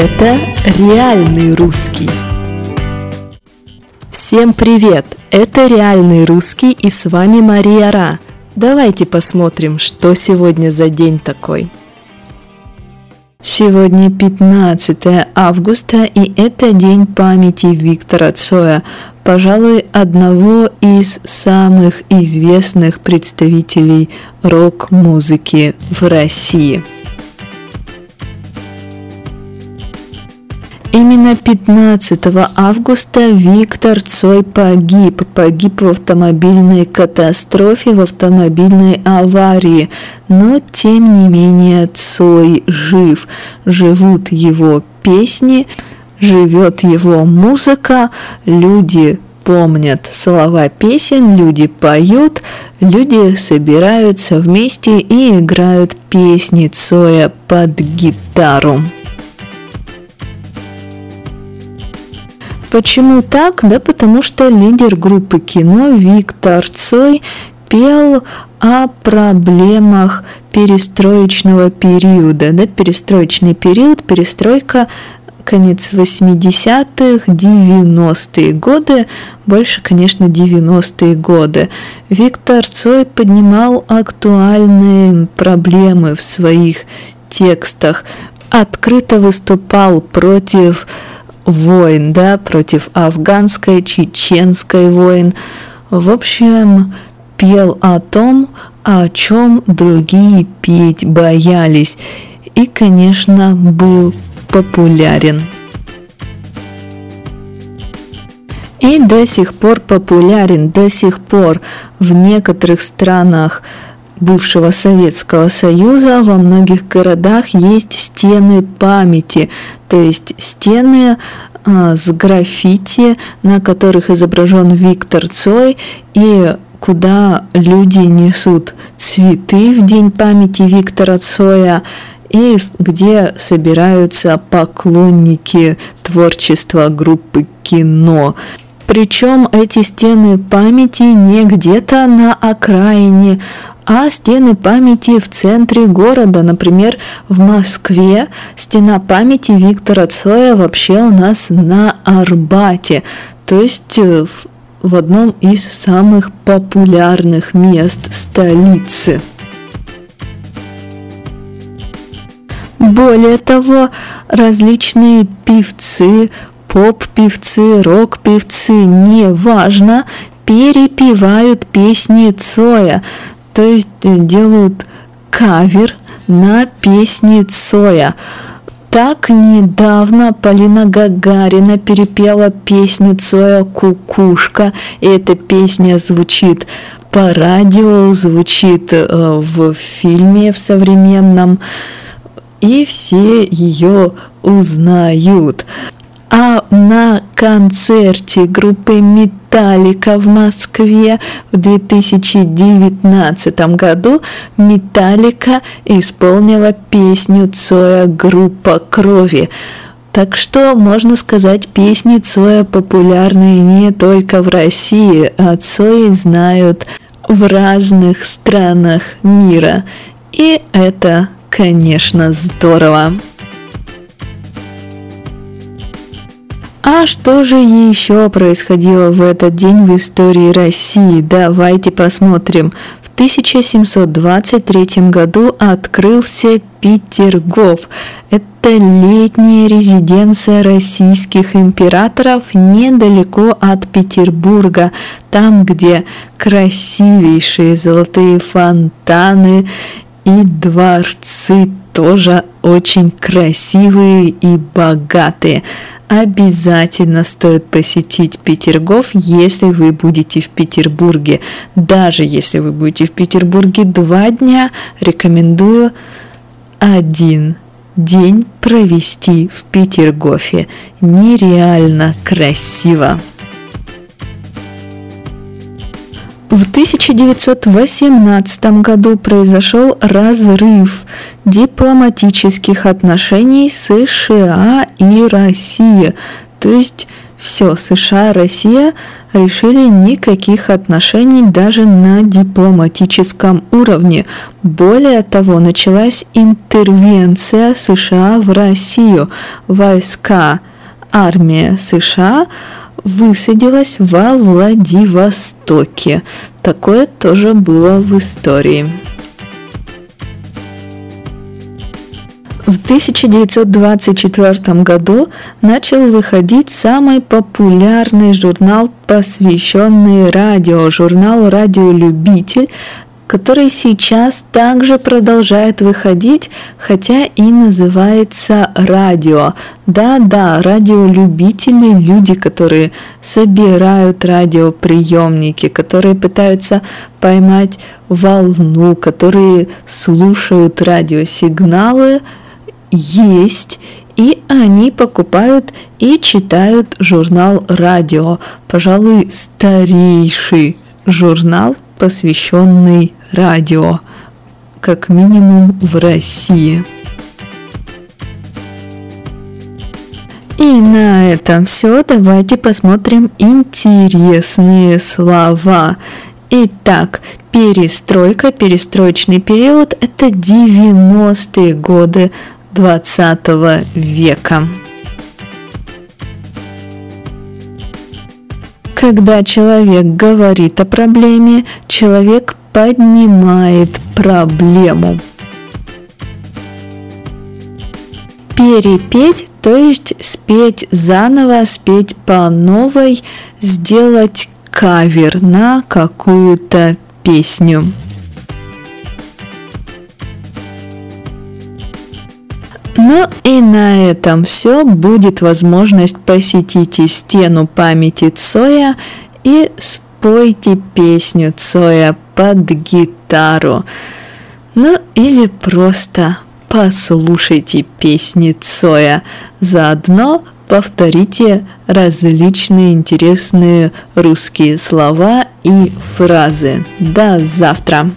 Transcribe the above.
Это реальный русский. Всем привет! Это реальный русский и с вами Мария Ра. Давайте посмотрим, что сегодня за день такой. Сегодня 15 августа, и это день памяти Виктора Цоя, пожалуй, одного из самых известных представителей рок-музыки в России – Именно 15 августа Виктор Цой погиб. Погиб в автомобильной катастрофе, в автомобильной аварии. Но, тем не менее, Цой жив. Живут его песни, живет его музыка, люди помнят слова песен, люди поют, люди собираются вместе и играют песни Цоя под гитару. Почему так? Да потому что лидер группы кино Виктор Цой пел о проблемах перестроечного периода. Да, перестроечный период, перестройка конец 80-х, 90-е годы, больше, конечно, 90-е годы. Виктор Цой поднимал актуальные проблемы в своих текстах, открыто выступал против войн, да, против афганской, чеченской войн. В общем, пел о том, о чем другие петь боялись. И, конечно, был популярен. И до сих пор популярен, до сих пор в некоторых странах бывшего Советского Союза во многих городах есть стены памяти, то есть стены а, с граффити, на которых изображен Виктор Цой, и куда люди несут цветы в День памяти Виктора Цоя, и где собираются поклонники творчества группы кино. Причем эти стены памяти не где-то на окраине, а стены памяти в центре города. Например, в Москве стена памяти Виктора Цоя вообще у нас на Арбате, то есть э, в, в одном из самых популярных мест столицы. Более того, различные певцы, поп-певцы, рок-певцы, неважно, перепевают песни Цоя то есть э, делают кавер на песни Цоя. Так недавно Полина Гагарина перепела песню Цоя «Кукушка». И эта песня звучит по радио, звучит э, в фильме в современном, и все ее узнают. А на концерте группы Металлика в Москве в 2019 году Металлика исполнила песню Цоя «Группа крови». Так что, можно сказать, песни Цоя популярны не только в России, а Цои знают в разных странах мира. И это, конечно, здорово. А что же еще происходило в этот день в истории России? Давайте посмотрим. В 1723 году открылся Петергоф. Это летняя резиденция российских императоров недалеко от Петербурга, там, где красивейшие золотые фонтаны и дворцы тоже очень красивые и богатые обязательно стоит посетить Петергоф, если вы будете в Петербурге. Даже если вы будете в Петербурге два дня, рекомендую один день провести в Петергофе. Нереально красиво. В 1918 году произошел разрыв дипломатических отношений США и России. То есть Все, США, Россия решили никаких отношений даже на дипломатическом уровне. Более того, началась интервенция США в Россию. Войска, армия США высадилась во Владивостоке. Такое тоже было в истории. В 1924 году начал выходить самый популярный журнал, посвященный радио, журнал «Радиолюбитель», который сейчас также продолжает выходить, хотя и называется радио. Да-да, радиолюбители, люди, которые собирают радиоприемники, которые пытаются поймать волну, которые слушают радиосигналы, есть, и они покупают и читают журнал «Радио», пожалуй, старейший журнал, посвященный радио, как минимум в России. И на этом все. Давайте посмотрим интересные слова. Итак, перестройка, перестроечный период – это 90-е годы 20 века. Когда человек говорит о проблеме, человек поднимает проблему. Перепеть, то есть спеть заново, спеть по новой, сделать кавер на какую-то песню. Ну и на этом все. Будет возможность посетить стену памяти Цоя и спойте песню Цоя под гитару. Ну или просто послушайте песни Цоя. Заодно повторите различные интересные русские слова и фразы. До завтра!